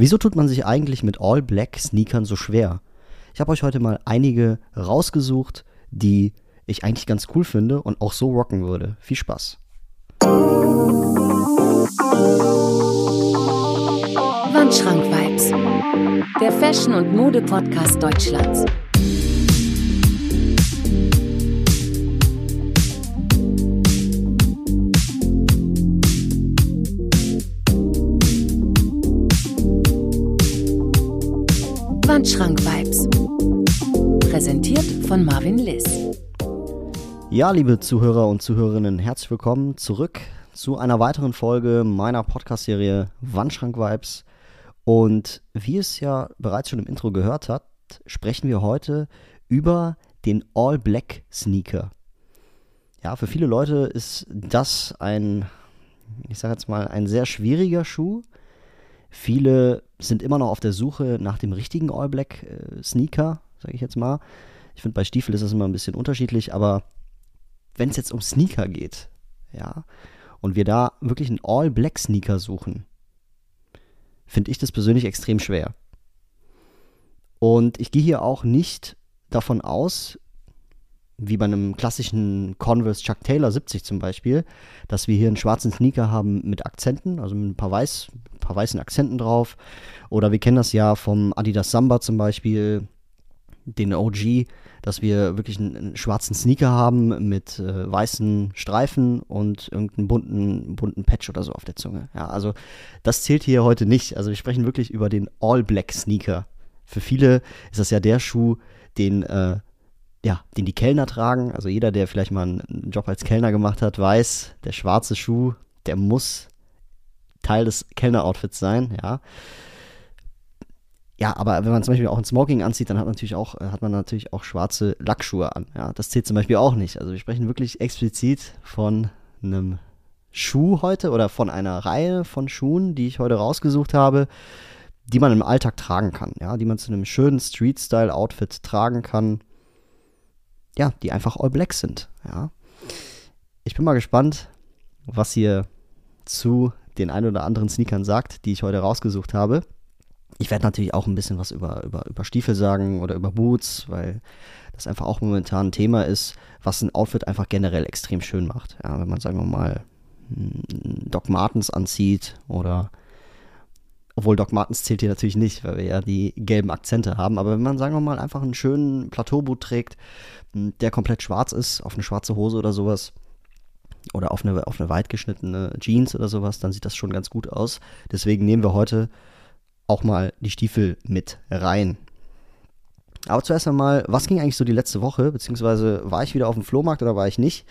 Wieso tut man sich eigentlich mit All Black Sneakern so schwer? Ich habe euch heute mal einige rausgesucht, die ich eigentlich ganz cool finde und auch so rocken würde. Viel Spaß. Wandschrank Vibes, der Fashion- und Mode-Podcast Deutschlands. Wandschrank-Vibes. Präsentiert von Marvin Liss. Ja, liebe Zuhörer und Zuhörerinnen, herzlich willkommen zurück zu einer weiteren Folge meiner Podcast-Serie Wandschrank-Vibes. Und wie es ja bereits schon im Intro gehört hat, sprechen wir heute über den All-Black-Sneaker. Ja, für viele Leute ist das ein, ich sage jetzt mal, ein sehr schwieriger Schuh. Viele sind immer noch auf der Suche nach dem richtigen All Black äh, Sneaker, sage ich jetzt mal. Ich finde, bei Stiefel ist das immer ein bisschen unterschiedlich, aber wenn es jetzt um Sneaker geht, ja, und wir da wirklich einen All Black Sneaker suchen, finde ich das persönlich extrem schwer. Und ich gehe hier auch nicht davon aus, wie bei einem klassischen Converse Chuck Taylor 70 zum Beispiel, dass wir hier einen schwarzen Sneaker haben mit Akzenten, also mit ein paar, weiß, ein paar weißen Akzenten drauf. Oder wir kennen das ja vom Adidas Samba zum Beispiel, den OG, dass wir wirklich einen, einen schwarzen Sneaker haben mit äh, weißen Streifen und irgendeinen bunten, bunten Patch oder so auf der Zunge. Ja, also das zählt hier heute nicht. Also wir sprechen wirklich über den All-Black Sneaker. Für viele ist das ja der Schuh, den äh, ja, den die Kellner tragen. Also jeder, der vielleicht mal einen Job als Kellner gemacht hat, weiß, der schwarze Schuh, der muss Teil des Kellner-Outfits sein, ja. Ja, aber wenn man zum Beispiel auch ein Smoking anzieht, dann hat man natürlich auch, äh, hat man natürlich auch schwarze Lackschuhe an. Ja, das zählt zum Beispiel auch nicht. Also wir sprechen wirklich explizit von einem Schuh heute oder von einer Reihe von Schuhen, die ich heute rausgesucht habe, die man im Alltag tragen kann, ja, die man zu einem schönen Street-Style-Outfit tragen kann ja, die einfach all black sind. Ja. Ich bin mal gespannt, was ihr zu den ein oder anderen Sneakern sagt, die ich heute rausgesucht habe. Ich werde natürlich auch ein bisschen was über, über, über Stiefel sagen oder über Boots, weil das einfach auch momentan ein Thema ist, was ein Outfit einfach generell extrem schön macht. Ja, wenn man, sagen wir mal, Doc Martens anzieht oder obwohl Doc Martens zählt hier natürlich nicht, weil wir ja die gelben Akzente haben. Aber wenn man, sagen wir mal, einfach einen schönen Plateauboot trägt, der komplett schwarz ist, auf eine schwarze Hose oder sowas, oder auf eine, auf eine weit Jeans oder sowas, dann sieht das schon ganz gut aus. Deswegen nehmen wir heute auch mal die Stiefel mit rein. Aber zuerst einmal, was ging eigentlich so die letzte Woche? Beziehungsweise war ich wieder auf dem Flohmarkt oder war ich nicht?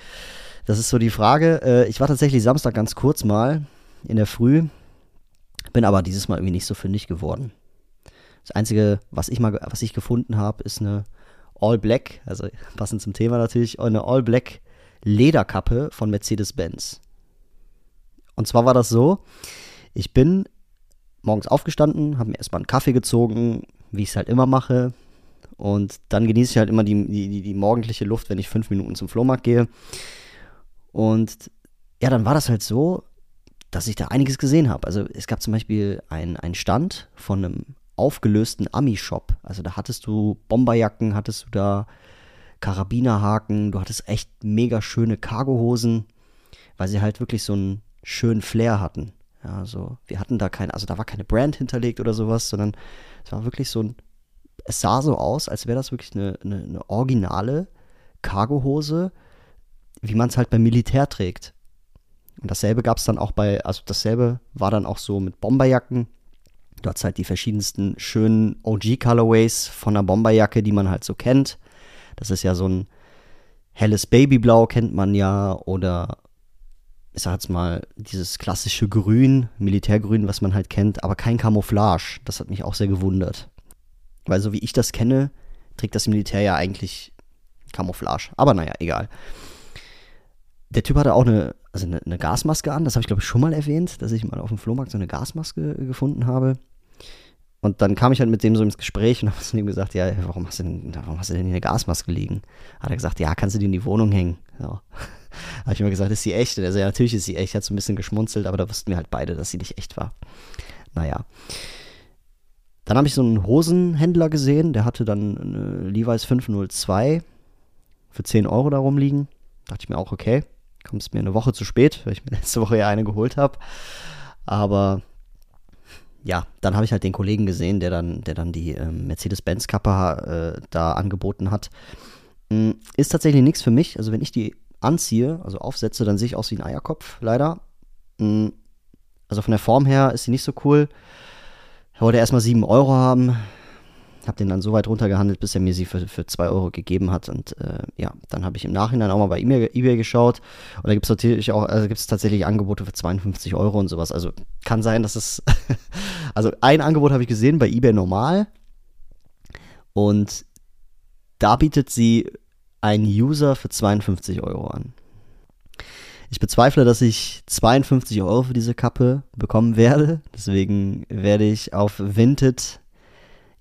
Das ist so die Frage. Äh, ich war tatsächlich Samstag ganz kurz mal in der Früh bin aber dieses Mal irgendwie nicht so fündig geworden. Das Einzige, was ich mal, was ich gefunden habe, ist eine All Black, also passend zum Thema natürlich, eine All Black Lederkappe von Mercedes-Benz. Und zwar war das so, ich bin morgens aufgestanden, habe mir erstmal einen Kaffee gezogen, wie ich es halt immer mache. Und dann genieße ich halt immer die, die, die morgendliche Luft, wenn ich fünf Minuten zum Flohmarkt gehe. Und ja, dann war das halt so, dass ich da einiges gesehen habe. Also es gab zum Beispiel einen Stand von einem aufgelösten Ami-Shop. Also da hattest du Bomberjacken, hattest du da Karabinerhaken, du hattest echt mega schöne Cargohosen, weil sie halt wirklich so einen schönen Flair hatten. Ja, also wir hatten da keine, also da war keine Brand hinterlegt oder sowas, sondern es war wirklich so ein, es sah so aus, als wäre das wirklich eine, eine, eine originale Cargohose, wie man es halt beim Militär trägt. Und dasselbe gab es dann auch bei, also dasselbe war dann auch so mit Bomberjacken. Du hast halt die verschiedensten schönen OG-Colorways von einer Bomberjacke, die man halt so kennt. Das ist ja so ein helles Babyblau, kennt man ja, oder ich sag jetzt mal, dieses klassische Grün, Militärgrün, was man halt kennt, aber kein Camouflage. Das hat mich auch sehr gewundert. Weil so wie ich das kenne, trägt das Militär ja eigentlich Camouflage. Aber naja, egal. Der Typ hatte auch eine also eine, eine Gasmaske an. Das habe ich, glaube ich, schon mal erwähnt, dass ich mal auf dem Flohmarkt so eine Gasmaske gefunden habe. Und dann kam ich halt mit dem so ins Gespräch und habe zu ihm gesagt, ja, warum hast, du denn, warum hast du denn hier eine Gasmaske liegen? Hat er gesagt, ja, kannst du die in die Wohnung hängen? So. habe ich immer gesagt, ist sie echt? Und er so, ja, natürlich ist sie echt. Hat so ein bisschen geschmunzelt, aber da wussten wir halt beide, dass sie nicht echt war. Naja. Dann habe ich so einen Hosenhändler gesehen, der hatte dann eine Levi's 502 für 10 Euro da rumliegen. Dachte ich mir auch, okay, kommst mir eine Woche zu spät, weil ich mir letzte Woche ja eine geholt habe. Aber ja, dann habe ich halt den Kollegen gesehen, der dann, der dann die äh, Mercedes-Benz-Kappe äh, da angeboten hat. Mm, ist tatsächlich nichts für mich. Also wenn ich die anziehe, also aufsetze, dann sehe ich aus wie ein Eierkopf, leider. Mm, also von der Form her ist sie nicht so cool. Ich wollte erstmal 7 Euro haben habe den dann so weit runtergehandelt, bis er mir sie für, für 2 Euro gegeben hat. Und äh, ja, dann habe ich im Nachhinein auch mal bei eBay, eBay geschaut. Und da gibt es natürlich auch, also gibt es tatsächlich Angebote für 52 Euro und sowas. Also kann sein, dass es. also ein Angebot habe ich gesehen bei eBay normal. Und da bietet sie ein User für 52 Euro an. Ich bezweifle, dass ich 52 Euro für diese Kappe bekommen werde. Deswegen werde ich auf Vinted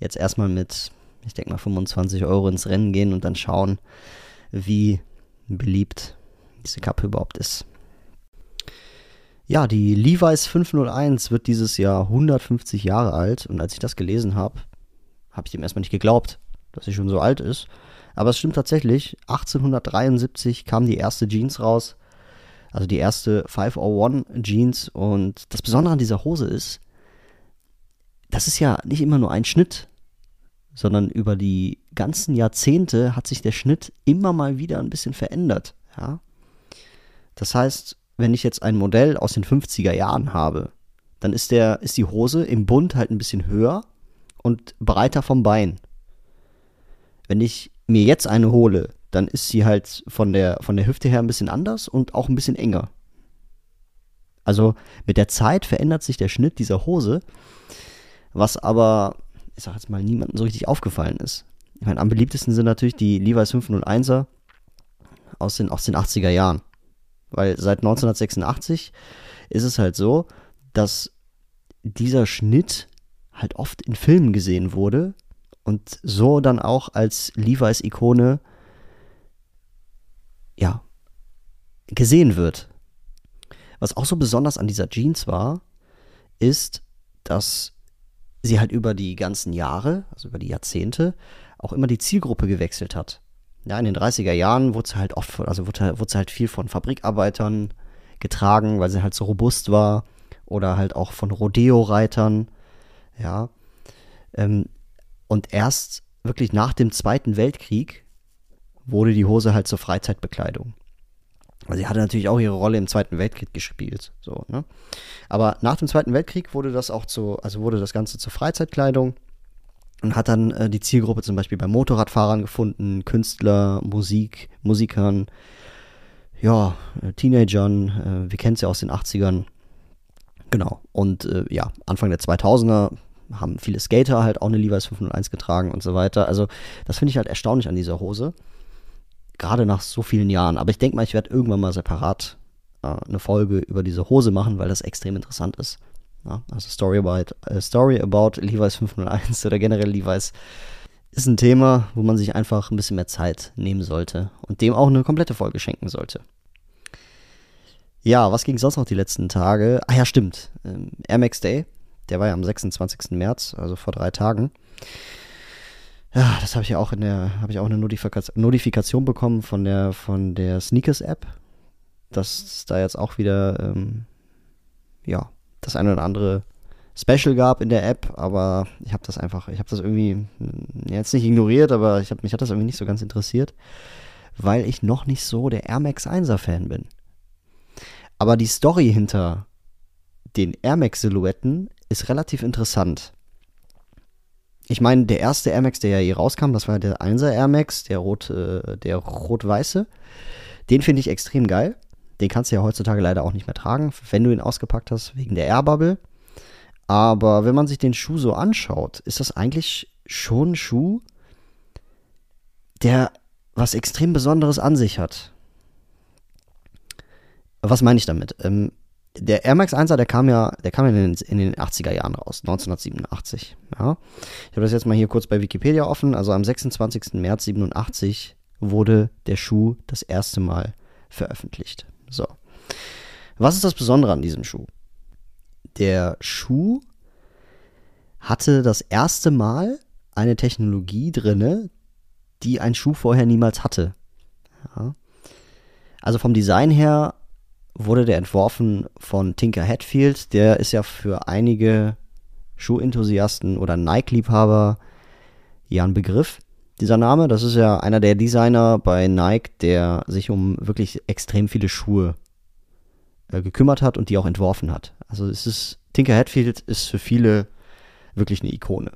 jetzt erstmal mit, ich denke mal, 25 Euro ins Rennen gehen und dann schauen, wie beliebt diese Kappe überhaupt ist. Ja, die Levi's 501 wird dieses Jahr 150 Jahre alt und als ich das gelesen habe, habe ich dem erstmal nicht geglaubt, dass sie schon so alt ist. Aber es stimmt tatsächlich, 1873 kam die erste Jeans raus, also die erste 501 Jeans und das Besondere an dieser Hose ist, das ist ja nicht immer nur ein Schnitt, sondern über die ganzen Jahrzehnte hat sich der Schnitt immer mal wieder ein bisschen verändert. Ja? Das heißt, wenn ich jetzt ein Modell aus den 50er Jahren habe, dann ist, der, ist die Hose im Bund halt ein bisschen höher und breiter vom Bein. Wenn ich mir jetzt eine hole, dann ist sie halt von der, von der Hüfte her ein bisschen anders und auch ein bisschen enger. Also mit der Zeit verändert sich der Schnitt dieser Hose was aber, ich sag jetzt mal, niemandem so richtig aufgefallen ist. Ich meine, am beliebtesten sind natürlich die Levi's 501er aus den, aus den 80er Jahren. Weil seit 1986 ist es halt so, dass dieser Schnitt halt oft in Filmen gesehen wurde und so dann auch als Levi's Ikone ja gesehen wird. Was auch so besonders an dieser Jeans war, ist, dass sie halt über die ganzen Jahre, also über die Jahrzehnte, auch immer die Zielgruppe gewechselt hat. Ja, in den 30er Jahren wurde sie halt oft, also wurde, wurde sie halt viel von Fabrikarbeitern getragen, weil sie halt so robust war. Oder halt auch von Rodeo-Reitern. Ja. Ähm, und erst wirklich nach dem Zweiten Weltkrieg wurde die Hose halt zur Freizeitbekleidung. Also sie hatte natürlich auch ihre Rolle im Zweiten Weltkrieg gespielt. So, ne? Aber nach dem Zweiten Weltkrieg wurde das auch zu, also wurde das Ganze zur Freizeitkleidung und hat dann äh, die Zielgruppe zum Beispiel bei Motorradfahrern gefunden, Künstler, Musik, Musikern, ja, äh, Teenagern, äh, wir kennen es ja aus den 80ern. Genau. Und äh, ja, Anfang der 2000er haben viele Skater halt auch eine Levi's 501 getragen und so weiter. Also das finde ich halt erstaunlich an dieser Hose gerade nach so vielen Jahren. Aber ich denke mal, ich werde irgendwann mal separat äh, eine Folge über diese Hose machen, weil das extrem interessant ist. Ja, also Story about, äh, Story about Levi's 501 oder generell Levi's ist ein Thema, wo man sich einfach ein bisschen mehr Zeit nehmen sollte und dem auch eine komplette Folge schenken sollte. Ja, was ging sonst noch die letzten Tage? Ah ja, stimmt. Ähm, Air Max Day, der war ja am 26. März, also vor drei Tagen. Ja, das habe ich ja auch in der, habe ich auch eine Notifikation, Notifikation bekommen von der, von der Sneakers-App, dass da jetzt auch wieder, ähm, ja, das eine oder andere Special gab in der App, aber ich habe das einfach, ich habe das irgendwie hm, jetzt nicht ignoriert, aber ich hab, mich hat das irgendwie nicht so ganz interessiert, weil ich noch nicht so der Air Max 1er Fan bin. Aber die Story hinter den Air Max Silhouetten ist relativ interessant ich meine, der erste Air Max, der ja hier rauskam, das war der 1er Air Max, der rot, äh, der rot-weiße. Den finde ich extrem geil. Den kannst du ja heutzutage leider auch nicht mehr tragen, wenn du ihn ausgepackt hast, wegen der Air Bubble. Aber wenn man sich den Schuh so anschaut, ist das eigentlich schon ein Schuh, der was extrem Besonderes an sich hat. Was meine ich damit? Ähm, der Air Max 1er, der kam ja, der kam in den, in den 80er Jahren raus, 1987. Ja. Ich habe das jetzt mal hier kurz bei Wikipedia offen. Also am 26. März 87 wurde der Schuh das erste Mal veröffentlicht. So. Was ist das Besondere an diesem Schuh? Der Schuh hatte das erste Mal eine Technologie drinne, die ein Schuh vorher niemals hatte. Ja. Also vom Design her wurde der entworfen von Tinker Hatfield. Der ist ja für einige Schuhenthusiasten oder Nike-Liebhaber ja ein Begriff. Dieser Name, das ist ja einer der Designer bei Nike, der sich um wirklich extrem viele Schuhe äh, gekümmert hat und die auch entworfen hat. Also es ist, Tinker Hatfield ist für viele wirklich eine Ikone.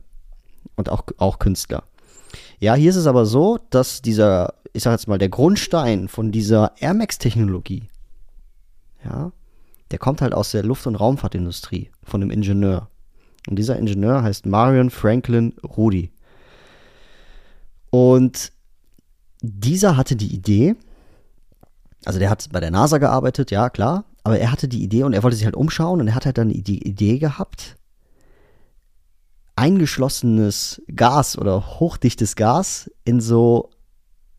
Und auch, auch Künstler. Ja, hier ist es aber so, dass dieser, ich sag jetzt mal, der Grundstein von dieser Air Max-Technologie, ja, der kommt halt aus der Luft- und Raumfahrtindustrie, von einem Ingenieur. Und dieser Ingenieur heißt Marion Franklin Rudy. Und dieser hatte die Idee, also der hat bei der NASA gearbeitet, ja klar, aber er hatte die Idee und er wollte sich halt umschauen und er hat halt dann die Idee gehabt, eingeschlossenes Gas oder hochdichtes Gas in so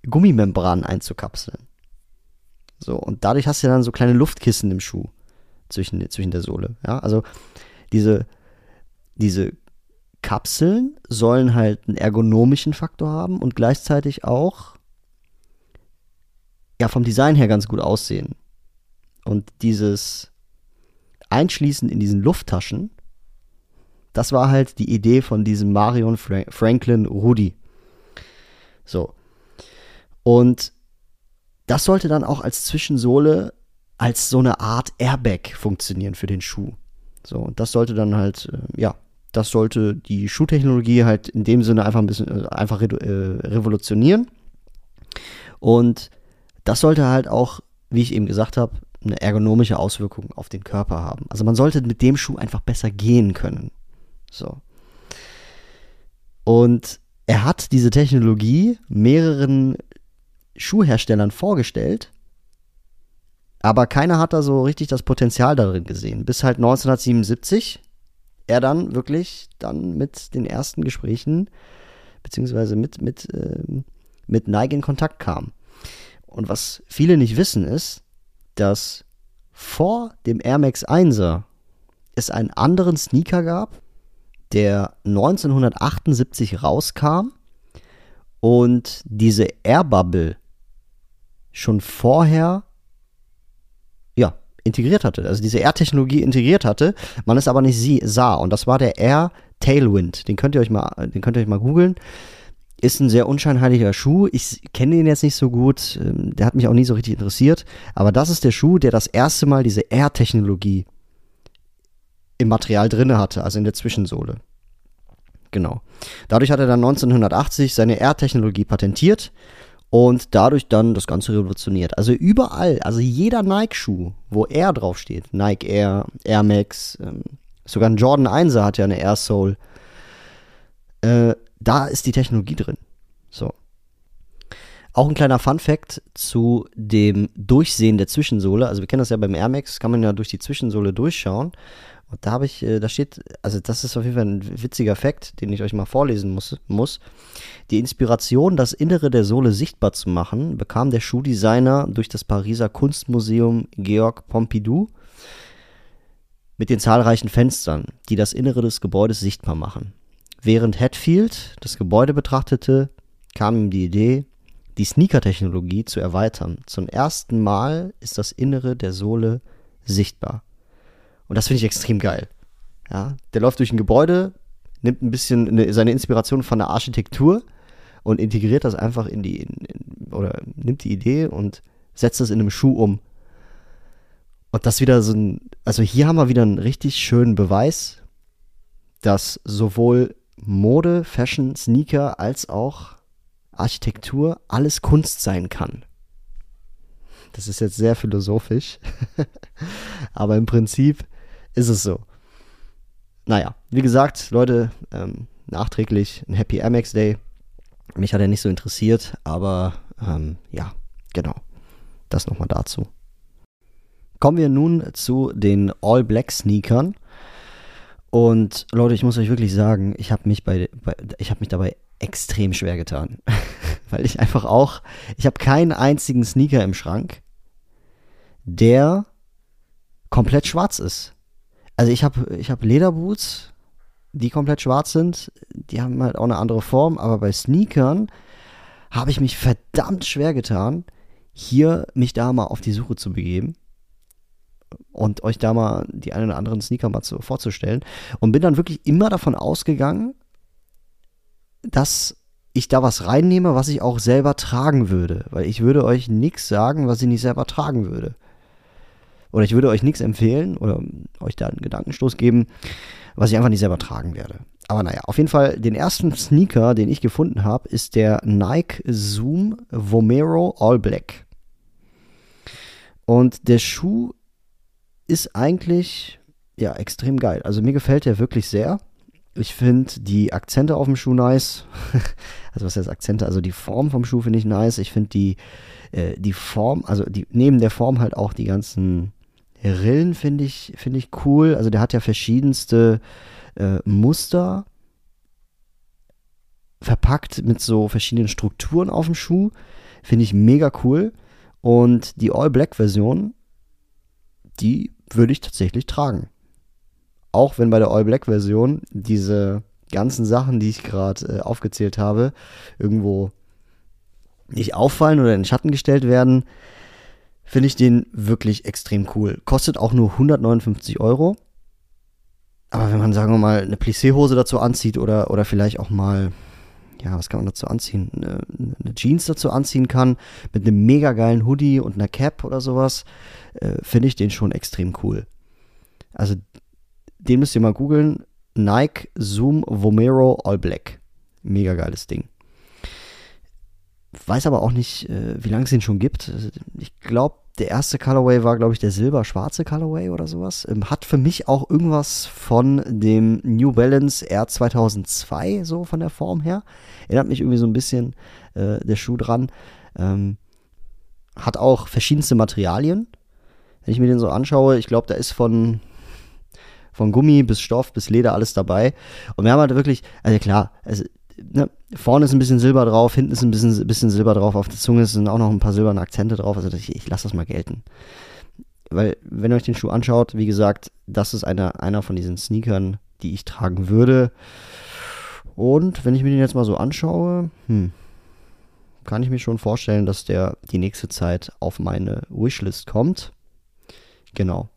Gummimembranen einzukapseln. So, und dadurch hast du dann so kleine Luftkissen im Schuh zwischen, zwischen der Sohle. Ja, also diese, diese Kapseln sollen halt einen ergonomischen Faktor haben und gleichzeitig auch ja vom Design her ganz gut aussehen. Und dieses Einschließen in diesen Lufttaschen, das war halt die Idee von diesem Marion Fra Franklin Rudy. So. Und das sollte dann auch als Zwischensohle als so eine Art Airbag funktionieren für den Schuh. So, und das sollte dann halt, äh, ja, das sollte die Schuhtechnologie halt in dem Sinne einfach ein bisschen äh, einfach äh, revolutionieren. Und das sollte halt auch, wie ich eben gesagt habe, eine ergonomische Auswirkung auf den Körper haben. Also man sollte mit dem Schuh einfach besser gehen können. So. Und er hat diese Technologie mehreren Schuhherstellern vorgestellt, aber keiner hat da so richtig das Potenzial darin gesehen. Bis halt 1977 er dann wirklich dann mit den ersten Gesprächen beziehungsweise mit, mit, äh, mit Nike in Kontakt kam. Und was viele nicht wissen ist, dass vor dem Air Max 1er es einen anderen Sneaker gab, der 1978 rauskam und diese Air Bubble schon vorher ja, integriert hatte, also diese Air-Technologie integriert hatte, man es aber nicht sie, sah. Und das war der Air Tailwind. Den könnt ihr euch mal, den könnt ihr euch mal googeln. Ist ein sehr unscheinheiliger Schuh. Ich kenne den jetzt nicht so gut. Ähm, der hat mich auch nie so richtig interessiert. Aber das ist der Schuh, der das erste Mal diese Air-Technologie im Material drinne hatte, also in der Zwischensohle. Genau. Dadurch hat er dann 1980 seine Air-Technologie patentiert und dadurch dann das Ganze revolutioniert. Also überall, also jeder Nike-Schuh, wo Air draufsteht, Nike Air, Air Max, ähm, sogar ein Jordan 1er hat ja eine Air Soul, äh, da ist die Technologie drin. So. Auch ein kleiner Fun-Fact zu dem Durchsehen der Zwischensohle. Also wir kennen das ja beim Air Max, kann man ja durch die Zwischensohle durchschauen. Und da habe ich, äh, da steht, also das ist auf jeden Fall ein witziger Fakt, den ich euch mal vorlesen muss, muss. Die Inspiration, das Innere der Sohle sichtbar zu machen, bekam der Schuhdesigner durch das Pariser Kunstmuseum Georg Pompidou mit den zahlreichen Fenstern, die das Innere des Gebäudes sichtbar machen. Während Hatfield das Gebäude betrachtete, kam ihm die Idee, die Sneaker-Technologie zu erweitern. Zum ersten Mal ist das Innere der Sohle sichtbar. Und das finde ich extrem geil. Ja, der läuft durch ein Gebäude, nimmt ein bisschen eine, seine Inspiration von der Architektur und integriert das einfach in die, in, in, oder nimmt die Idee und setzt das in einem Schuh um. Und das wieder so ein, also hier haben wir wieder einen richtig schönen Beweis, dass sowohl Mode, Fashion, Sneaker als auch Architektur alles Kunst sein kann. Das ist jetzt sehr philosophisch, aber im Prinzip ist es so. Naja, wie gesagt, Leute, ähm, nachträglich ein Happy Amex Day. Mich hat er nicht so interessiert, aber ähm, ja, genau. Das nochmal dazu. Kommen wir nun zu den All Black Sneakern. Und Leute, ich muss euch wirklich sagen, ich habe mich bei, bei ich habe mich dabei extrem schwer getan, weil ich einfach auch, ich habe keinen einzigen Sneaker im Schrank, der komplett schwarz ist. Also ich habe ich hab Lederboots, die komplett schwarz sind. Die haben halt auch eine andere Form, aber bei Sneakern habe ich mich verdammt schwer getan, hier mich da mal auf die Suche zu begeben und euch da mal die einen oder anderen Sneaker mal zu, vorzustellen. Und bin dann wirklich immer davon ausgegangen, dass ich da was reinnehme, was ich auch selber tragen würde. Weil ich würde euch nichts sagen, was ich nicht selber tragen würde. Oder ich würde euch nichts empfehlen oder euch da einen Gedankenstoß geben, was ich einfach nicht selber tragen werde. Aber naja, auf jeden Fall, den ersten Sneaker, den ich gefunden habe, ist der Nike Zoom Vomero All Black. Und der Schuh ist eigentlich ja extrem geil. Also mir gefällt der wirklich sehr. Ich finde die Akzente auf dem Schuh nice. also was heißt Akzente? Also die Form vom Schuh finde ich nice. Ich finde die, äh, die Form, also die, neben der Form halt auch die ganzen Rillen finde ich, finde ich cool. Also der hat ja verschiedenste äh, Muster verpackt mit so verschiedenen Strukturen auf dem Schuh. Finde ich mega cool. Und die All-Black-Version, die würde ich tatsächlich tragen. Auch wenn bei der All Black Version diese ganzen Sachen, die ich gerade äh, aufgezählt habe, irgendwo nicht auffallen oder in den Schatten gestellt werden, finde ich den wirklich extrem cool. Kostet auch nur 159 Euro. Aber wenn man, sagen wir mal, eine Plissé-Hose dazu anzieht oder, oder vielleicht auch mal, ja, was kann man dazu anziehen? Eine, eine, Jeans dazu anziehen kann, mit einem mega geilen Hoodie und einer Cap oder sowas, äh, finde ich den schon extrem cool. Also, den müsst ihr mal googeln. Nike Zoom Vomero All Black. Mega geiles Ding. Weiß aber auch nicht, äh, wie lange es den schon gibt. Ich glaube, der erste Colorway war, glaube ich, der silber-schwarze Colorway oder sowas. Ähm, hat für mich auch irgendwas von dem New Balance R 2002, so von der Form her. Erinnert mich irgendwie so ein bisschen äh, der Schuh dran. Ähm, hat auch verschiedenste Materialien. Wenn ich mir den so anschaue, ich glaube, da ist von, von Gummi bis Stoff bis Leder alles dabei. Und wir haben halt wirklich, also klar, also, ne, vorne ist ein bisschen Silber drauf, hinten ist ein bisschen, bisschen Silber drauf, auf der Zunge sind auch noch ein paar silberne Akzente drauf. Also ich, ich lasse das mal gelten. Weil, wenn ihr euch den Schuh anschaut, wie gesagt, das ist einer, einer von diesen Sneakern, die ich tragen würde. Und wenn ich mir den jetzt mal so anschaue, hm, kann ich mir schon vorstellen, dass der die nächste Zeit auf meine Wishlist kommt. Genau.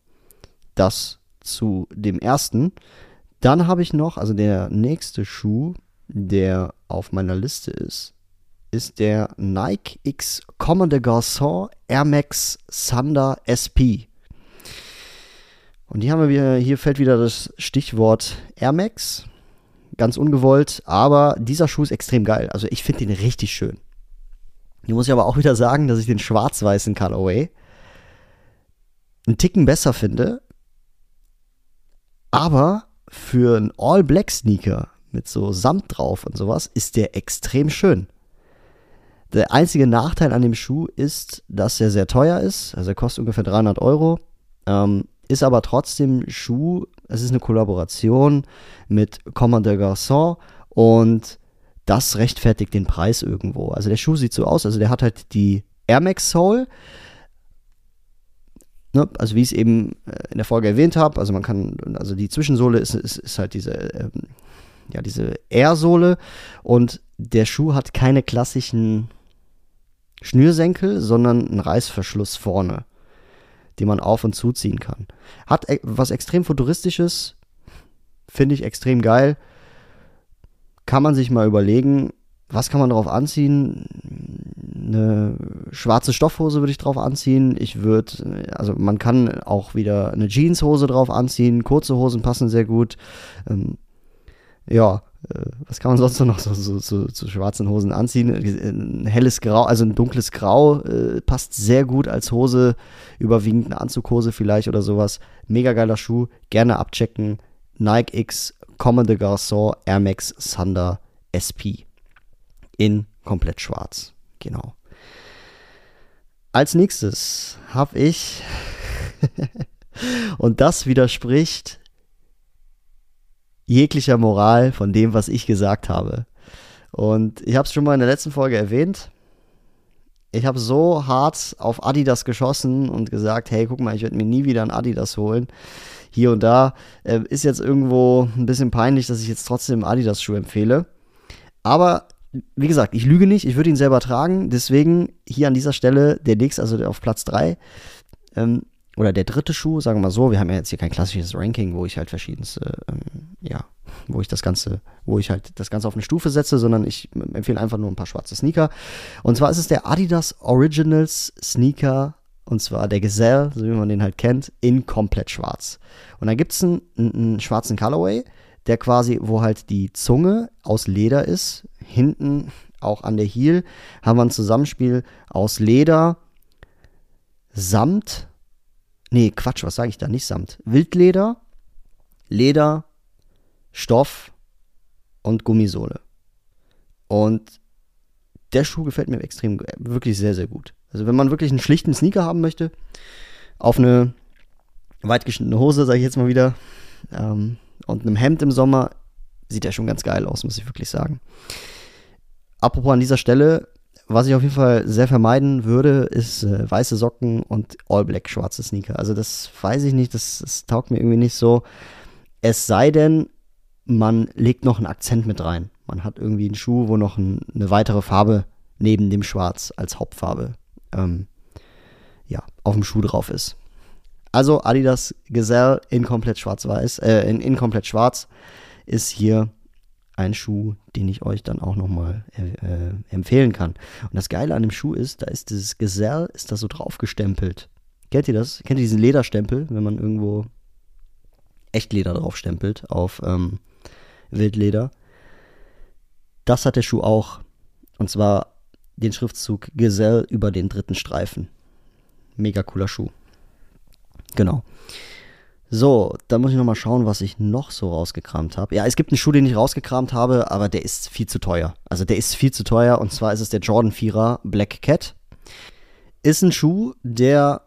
Das zu dem ersten. Dann habe ich noch, also der nächste Schuh, der auf meiner Liste ist, ist der Nike X Comme des Garçons Air Max Thunder SP. Und hier haben wir, hier fällt wieder das Stichwort Air Max. Ganz ungewollt, aber dieser Schuh ist extrem geil. Also ich finde den richtig schön. Hier muss ich aber auch wieder sagen, dass ich den schwarz-weißen Colorway einen Ticken besser finde. Aber für einen All-Black-Sneaker mit so Samt drauf und sowas ist der extrem schön. Der einzige Nachteil an dem Schuh ist, dass er sehr teuer ist. Also er kostet ungefähr 300 Euro. Ähm, ist aber trotzdem Schuh. Es ist eine Kollaboration mit Comme des Garçons und das rechtfertigt den Preis irgendwo. Also der Schuh sieht so aus. Also der hat halt die Air Max Sole Ne, also wie ich es eben äh, in der Folge erwähnt habe, also man kann, also die Zwischensohle ist, ist, ist halt diese, ähm, ja, diese Air-Sohle und der Schuh hat keine klassischen Schnürsenkel, sondern einen Reißverschluss vorne, den man auf und zuziehen kann. Hat e was extrem futuristisches, finde ich extrem geil. Kann man sich mal überlegen, was kann man darauf anziehen? Eine schwarze Stoffhose würde ich drauf anziehen. Ich würde, also man kann auch wieder eine Jeanshose drauf anziehen. Kurze Hosen passen sehr gut. Ähm, ja, äh, was kann man sonst noch so, so, so, so, schwarzen Hosen anziehen? Ein helles Grau, also ein dunkles Grau äh, passt sehr gut als Hose, überwiegend eine Anzughose vielleicht oder sowas. Mega geiler Schuh, gerne abchecken. Nike X Comme des Garçons Air Max Thunder SP in komplett schwarz. Genau. Als nächstes habe ich, und das widerspricht jeglicher Moral von dem, was ich gesagt habe. Und ich habe es schon mal in der letzten Folge erwähnt. Ich habe so hart auf Adidas geschossen und gesagt, hey, guck mal, ich werde mir nie wieder ein Adidas holen. hier und da. Äh, ist jetzt irgendwo ein bisschen peinlich, dass ich jetzt trotzdem Adidas-Schuh empfehle. Aber wie gesagt, ich lüge nicht, ich würde ihn selber tragen. Deswegen hier an dieser Stelle der nächste, also auf Platz 3. Ähm, oder der dritte Schuh, sagen wir mal so, wir haben ja jetzt hier kein klassisches Ranking, wo ich halt verschiedenste, ähm, ja, wo ich das Ganze, wo ich halt das Ganze auf eine Stufe setze, sondern ich empfehle einfach nur ein paar schwarze Sneaker. Und zwar ist es der Adidas Originals Sneaker, und zwar der Gazelle, so wie man den halt kennt, in komplett schwarz. Und da gibt es einen, einen schwarzen Colorway, der quasi, wo halt die Zunge aus Leder ist, hinten auch an der Heel haben wir ein Zusammenspiel aus Leder, Samt, nee, Quatsch, was sage ich da? Nicht Samt. Wildleder, Leder, Stoff und Gummisohle. Und der Schuh gefällt mir extrem, wirklich sehr, sehr gut. Also wenn man wirklich einen schlichten Sneaker haben möchte, auf eine weitgeschnittene Hose, sage ich jetzt mal wieder, ähm, und einem Hemd im Sommer, sieht er schon ganz geil aus, muss ich wirklich sagen. Apropos an dieser Stelle, was ich auf jeden Fall sehr vermeiden würde, ist äh, weiße Socken und All Black schwarze Sneaker. Also das weiß ich nicht, das, das taugt mir irgendwie nicht so. Es sei denn, man legt noch einen Akzent mit rein. Man hat irgendwie einen Schuh, wo noch ein, eine weitere Farbe neben dem Schwarz als Hauptfarbe ähm, ja, auf dem Schuh drauf ist. Also Adidas Gazelle in komplett schwarz-weiß, äh, in, in komplett schwarz ist hier ein Schuh, den ich euch dann auch nochmal äh, empfehlen kann. Und das Geile an dem Schuh ist, da ist dieses Gazelle, ist da so drauf gestempelt. Kennt ihr das? Kennt ihr diesen Lederstempel, wenn man irgendwo Echtleder draufstempelt auf ähm, Wildleder? Das hat der Schuh auch. Und zwar den Schriftzug Gazelle über den dritten Streifen. Mega cooler Schuh. Genau. So, dann muss ich nochmal schauen, was ich noch so rausgekramt habe. Ja, es gibt einen Schuh, den ich rausgekramt habe, aber der ist viel zu teuer. Also der ist viel zu teuer und zwar ist es der Jordan 4er Black Cat. Ist ein Schuh, der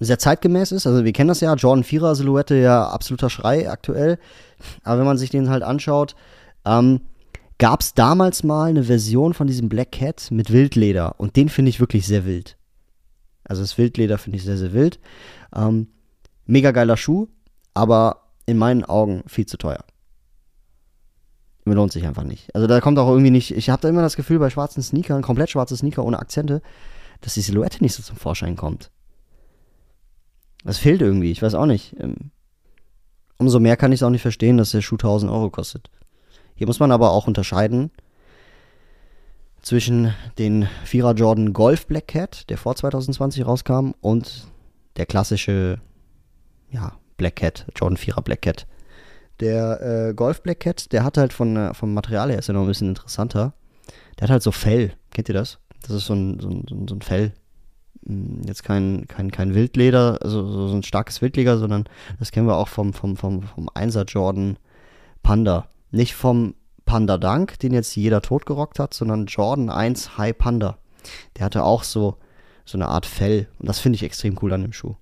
sehr zeitgemäß ist. Also wir kennen das ja, Jordan 4er Silhouette, ja absoluter Schrei aktuell. Aber wenn man sich den halt anschaut, ähm, gab es damals mal eine Version von diesem Black Cat mit Wildleder und den finde ich wirklich sehr wild. Also das Wildleder finde ich sehr, sehr wild. Ähm, Mega geiler Schuh, aber in meinen Augen viel zu teuer. Mir lohnt sich einfach nicht. Also da kommt auch irgendwie nicht, ich habe da immer das Gefühl bei schwarzen Sneakern, komplett schwarze Sneaker ohne Akzente, dass die Silhouette nicht so zum Vorschein kommt. Das fehlt irgendwie, ich weiß auch nicht. Ähm, umso mehr kann ich es auch nicht verstehen, dass der Schuh 1000 Euro kostet. Hier muss man aber auch unterscheiden zwischen den Vierer Jordan Golf Black Cat, der vor 2020 rauskam, und der klassische ja, Black Cat, Jordan 4er Black Cat. Der äh, Golf Black Cat, der hat halt von, äh, vom Material her ist ja noch ein bisschen interessanter. Der hat halt so Fell. Kennt ihr das? Das ist so ein, so ein, so ein Fell. Hm, jetzt kein, kein, kein Wildleder, also so, ein starkes Wildleder, sondern das kennen wir auch vom, vom, vom, vom 1er Jordan Panda. Nicht vom Panda Dunk, den jetzt jeder totgerockt hat, sondern Jordan 1 High Panda. Der hatte auch so, so eine Art Fell. Und das finde ich extrem cool an dem Schuh.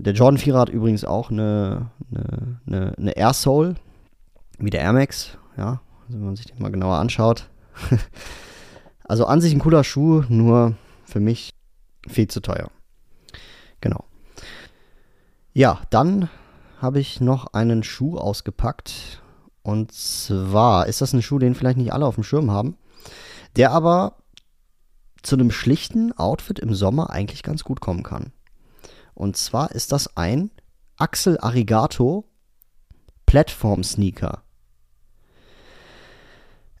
Der Jordan 4 hat übrigens auch eine, eine, eine, eine Air wie der Air Max, ja, also wenn man sich den mal genauer anschaut. also an sich ein cooler Schuh, nur für mich viel zu teuer. Genau. Ja, dann habe ich noch einen Schuh ausgepackt. Und zwar ist das ein Schuh, den vielleicht nicht alle auf dem Schirm haben, der aber zu einem schlichten Outfit im Sommer eigentlich ganz gut kommen kann. Und zwar ist das ein Axel Arigato Platform Sneaker.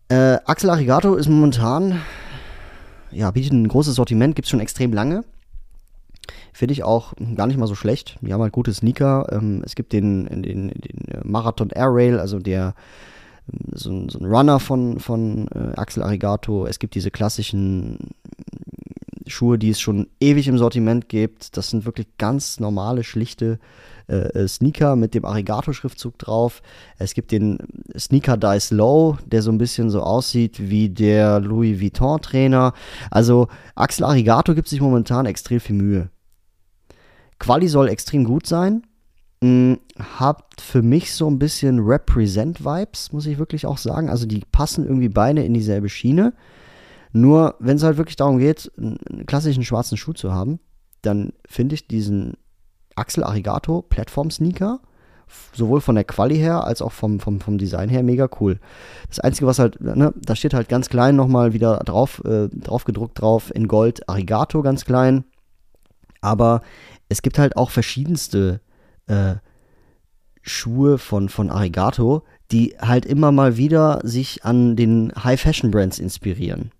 Äh, Axel Arigato ist momentan, ja, bietet ein großes Sortiment, gibt es schon extrem lange. Finde ich auch gar nicht mal so schlecht. Die haben halt gute Sneaker. Ähm, es gibt den, den, den Marathon Air Rail, also der so ein, so ein Runner von, von äh, Axel Arigato. Es gibt diese klassischen Schuhe, die es schon ewig im Sortiment gibt. Das sind wirklich ganz normale, schlichte äh, äh, Sneaker mit dem Arigato-Schriftzug drauf. Es gibt den Sneaker Dice Low, der so ein bisschen so aussieht wie der Louis Vuitton-Trainer. Also Axel Arigato gibt sich momentan extrem viel Mühe. Quali soll extrem gut sein. Hm, habt für mich so ein bisschen Represent-Vibes, muss ich wirklich auch sagen. Also die passen irgendwie beide in dieselbe Schiene. Nur, wenn es halt wirklich darum geht, einen klassischen schwarzen Schuh zu haben, dann finde ich diesen Axel Arigato Plattform Sneaker. Sowohl von der Quali her als auch vom, vom, vom Design her mega cool. Das Einzige, was halt, ne, da steht halt ganz klein nochmal wieder drauf, äh, drauf gedruckt drauf in Gold Arigato ganz klein. Aber es gibt halt auch verschiedenste äh, Schuhe von, von Arigato, die halt immer mal wieder sich an den High-Fashion-Brands inspirieren.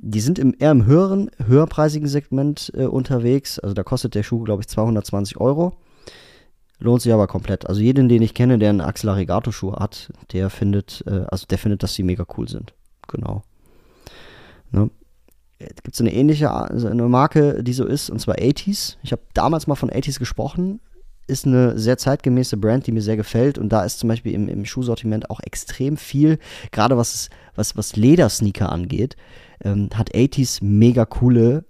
Die sind im, eher im höheren, höherpreisigen Segment äh, unterwegs. Also da kostet der Schuh, glaube ich, 220 Euro. Lohnt sich aber komplett. Also jeden, den ich kenne, der einen Axel Arigato Schuh hat, der findet, äh, also der findet, dass sie mega cool sind. Genau. Ne? Gibt es eine ähnliche also eine Marke, die so ist, und zwar 80s. Ich habe damals mal von 80s gesprochen. Ist eine sehr zeitgemäße Brand, die mir sehr gefällt. Und da ist zum Beispiel im, im Schuhsortiment auch extrem viel, gerade was, was, was Ledersneaker angeht, ähm, hat 80s mega coole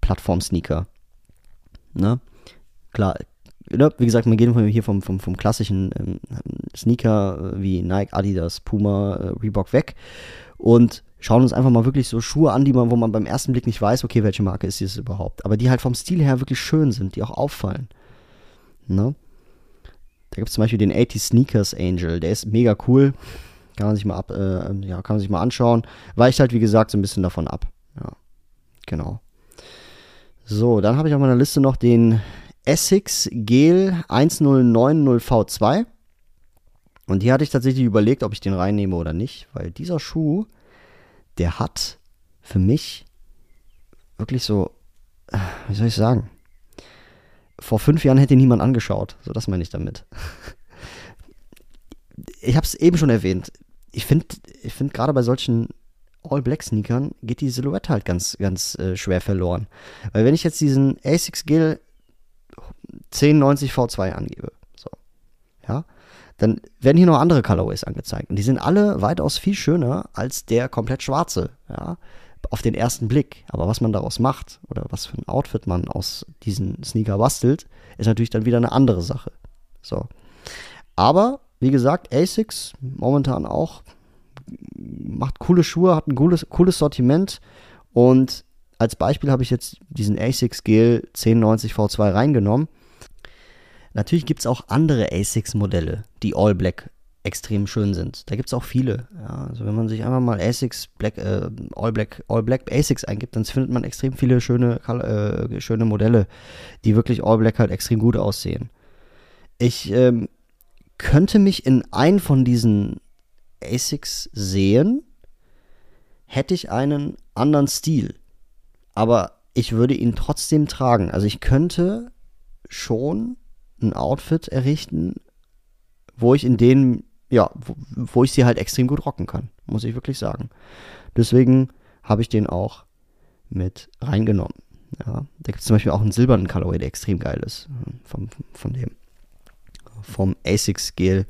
Plattform-Sneaker. Ne? Klar, ne? wie gesagt, wir gehen hier vom, vom, vom klassischen ähm, Sneaker äh, wie Nike, Adidas, Puma, äh, Reebok weg und schauen uns einfach mal wirklich so Schuhe an, die man, wo man beim ersten Blick nicht weiß, okay, welche Marke ist dieses überhaupt. Aber die halt vom Stil her wirklich schön sind, die auch auffallen. Ne? Da gibt es zum Beispiel den 80 Sneakers Angel, der ist mega cool. Kann man sich mal ab, äh, ja, kann man sich mal anschauen. Weicht halt, wie gesagt, so ein bisschen davon ab. Ja, genau. So, dann habe ich auf meiner Liste noch den Essex Gel 1090V2. Und hier hatte ich tatsächlich überlegt, ob ich den reinnehme oder nicht, weil dieser Schuh, der hat für mich wirklich so, wie soll ich sagen, vor fünf Jahren hätte ihn niemand angeschaut. So, das meine ich damit. Ich habe es eben schon erwähnt ich finde, ich finde gerade bei solchen All-Black-Sneakern geht die Silhouette halt ganz, ganz äh, schwer verloren. Weil wenn ich jetzt diesen Asics Gill 1090 V2 angebe, so, ja, dann werden hier noch andere Colorways angezeigt. Und die sind alle weitaus viel schöner als der komplett schwarze, ja, auf den ersten Blick. Aber was man daraus macht oder was für ein Outfit man aus diesen Sneaker bastelt, ist natürlich dann wieder eine andere Sache. So. Aber wie gesagt, ASICS momentan auch macht coole Schuhe, hat ein cooles, cooles Sortiment und als Beispiel habe ich jetzt diesen ASICS Gel 1090 V2 reingenommen. Natürlich gibt es auch andere ASICS-Modelle, die All Black extrem schön sind. Da gibt es auch viele. Ja, also wenn man sich einfach mal ASICS Black, äh, All Black, All Black ASICS eingibt, dann findet man extrem viele schöne, äh, schöne Modelle, die wirklich All Black halt extrem gut aussehen. Ich ähm, könnte mich in einen von diesen ASICs sehen, hätte ich einen anderen Stil. Aber ich würde ihn trotzdem tragen. Also ich könnte schon ein Outfit errichten, wo ich in denen, ja, wo, wo ich sie halt extrem gut rocken kann, muss ich wirklich sagen. Deswegen habe ich den auch mit reingenommen. Ja, da gibt es zum Beispiel auch einen silbernen Colorway, der extrem geil ist. Von, von dem vom ASICS Gel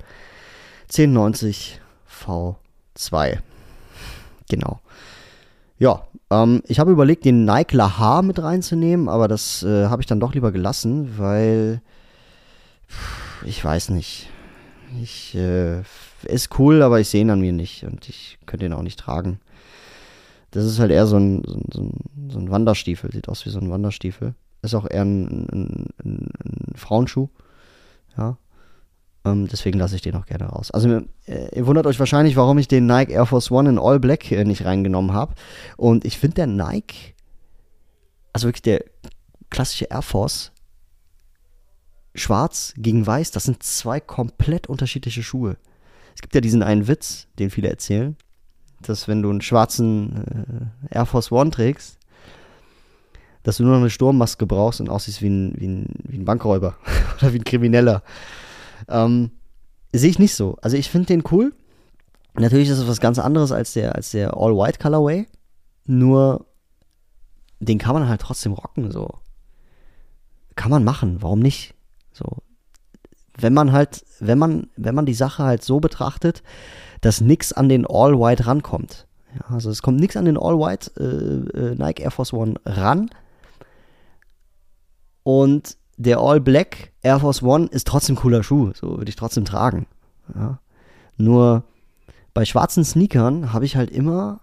1090 V2. Genau. Ja, ähm, ich habe überlegt, den Nike Lahar mit reinzunehmen, aber das äh, habe ich dann doch lieber gelassen, weil ich weiß nicht. Ich äh, ist cool, aber ich sehe ihn an mir nicht und ich könnte ihn auch nicht tragen. Das ist halt eher so ein, so ein, so ein Wanderstiefel, sieht aus wie so ein Wanderstiefel. Ist auch eher ein, ein, ein Frauenschuh. Ja. Ähm, deswegen lasse ich den auch gerne raus. Also äh, ihr wundert euch wahrscheinlich, warum ich den Nike Air Force One in All Black äh, nicht reingenommen habe. Und ich finde der Nike, also wirklich der klassische Air Force, schwarz gegen weiß, das sind zwei komplett unterschiedliche Schuhe. Es gibt ja diesen einen Witz, den viele erzählen, dass wenn du einen schwarzen äh, Air Force One trägst, dass du nur noch eine Sturmmaske brauchst und aussiehst wie ein, wie ein, wie ein Bankräuber oder wie ein Krimineller. Ähm, Sehe ich nicht so. Also ich finde den cool. Natürlich ist es was ganz anderes als der, als der All-White Colorway. Nur den kann man halt trotzdem rocken, so. Kann man machen, warum nicht? So. Wenn man halt, wenn man, wenn man die Sache halt so betrachtet, dass nichts an den All-White rankommt. Ja, also es kommt nichts an den All-White äh, äh, Nike Air Force One ran. Und der All Black Air Force One ist trotzdem cooler Schuh, so würde ich trotzdem tragen. Ja. Nur bei schwarzen Sneakern habe ich halt immer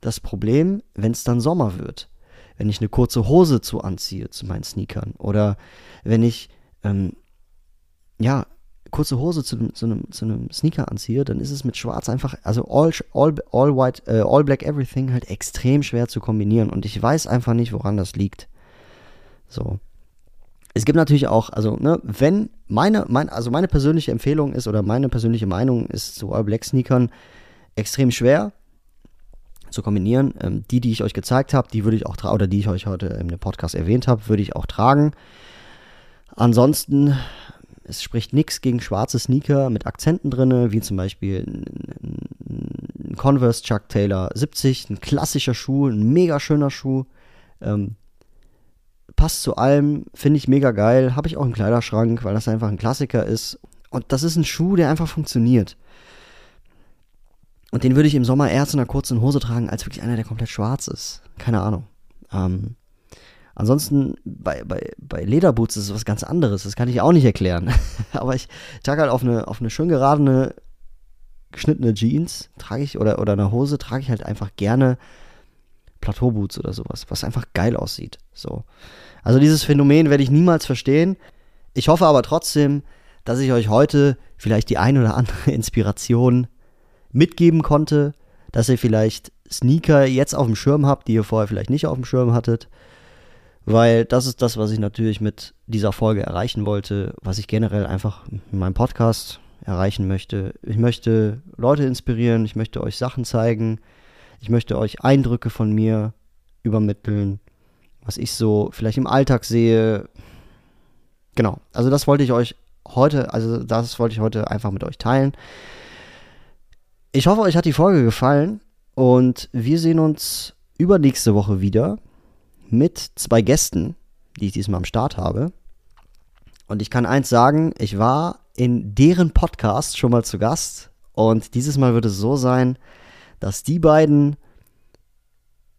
das Problem, wenn es dann Sommer wird. wenn ich eine kurze Hose zu anziehe zu meinen Sneakern oder wenn ich ähm, ja kurze Hose zu, zu, einem, zu einem Sneaker anziehe, dann ist es mit Schwarz einfach, also all, all, all white, äh, all black everything halt extrem schwer zu kombinieren und ich weiß einfach nicht, woran das liegt. So. Es gibt natürlich auch, also, ne, wenn meine, mein, also meine persönliche Empfehlung ist oder meine persönliche Meinung ist zu All Black Sneakern extrem schwer zu kombinieren. Ähm, die, die ich euch gezeigt habe, die würde ich auch tragen, oder die ich euch heute im Podcast erwähnt habe, würde ich auch tragen. Ansonsten es spricht nichts gegen schwarze Sneaker mit Akzenten drin, wie zum Beispiel ein Converse Chuck Taylor 70, ein klassischer Schuh, ein mega schöner Schuh. Ähm, passt zu allem, finde ich mega geil. Habe ich auch im Kleiderschrank, weil das einfach ein Klassiker ist. Und das ist ein Schuh, der einfach funktioniert. Und den würde ich im Sommer erst in einer kurzen Hose tragen, als wirklich einer, der komplett schwarz ist. Keine Ahnung. Ähm, Ansonsten bei, bei, bei Lederboots ist es was ganz anderes. Das kann ich auch nicht erklären. Aber ich trage halt auf eine, auf eine schön geradene, geschnittene Jeans, trage ich, oder, oder eine Hose, trage ich halt einfach gerne Plateauboots oder sowas, was einfach geil aussieht. So. Also dieses Phänomen werde ich niemals verstehen. Ich hoffe aber trotzdem, dass ich euch heute vielleicht die ein oder andere Inspiration mitgeben konnte, dass ihr vielleicht Sneaker jetzt auf dem Schirm habt, die ihr vorher vielleicht nicht auf dem Schirm hattet weil das ist das, was ich natürlich mit dieser Folge erreichen wollte, was ich generell einfach in meinem Podcast erreichen möchte. Ich möchte Leute inspirieren, ich möchte euch Sachen zeigen, ich möchte euch Eindrücke von mir übermitteln, was ich so vielleicht im Alltag sehe. Genau, also das wollte ich euch heute, also das wollte ich heute einfach mit euch teilen. Ich hoffe, euch hat die Folge gefallen und wir sehen uns übernächste Woche wieder mit zwei Gästen, die ich diesmal am Start habe. Und ich kann eins sagen, ich war in deren Podcast schon mal zu Gast. Und dieses Mal wird es so sein, dass die beiden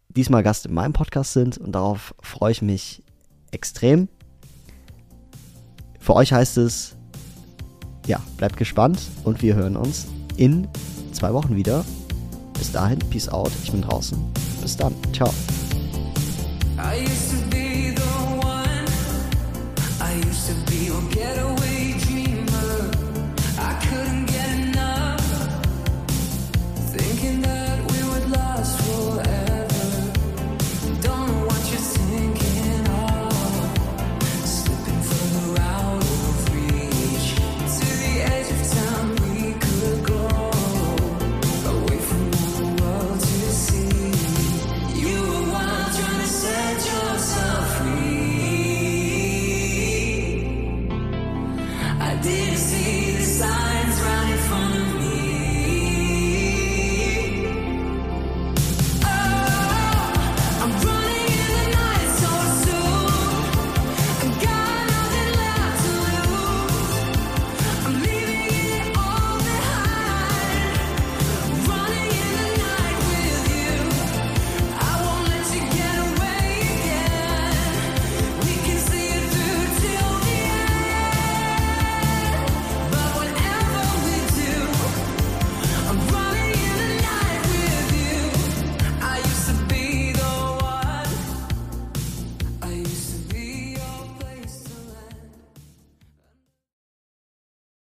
diesmal Gast in meinem Podcast sind. Und darauf freue ich mich extrem. Für euch heißt es, ja, bleibt gespannt und wir hören uns in zwei Wochen wieder. Bis dahin, peace out, ich bin draußen. Bis dann, ciao.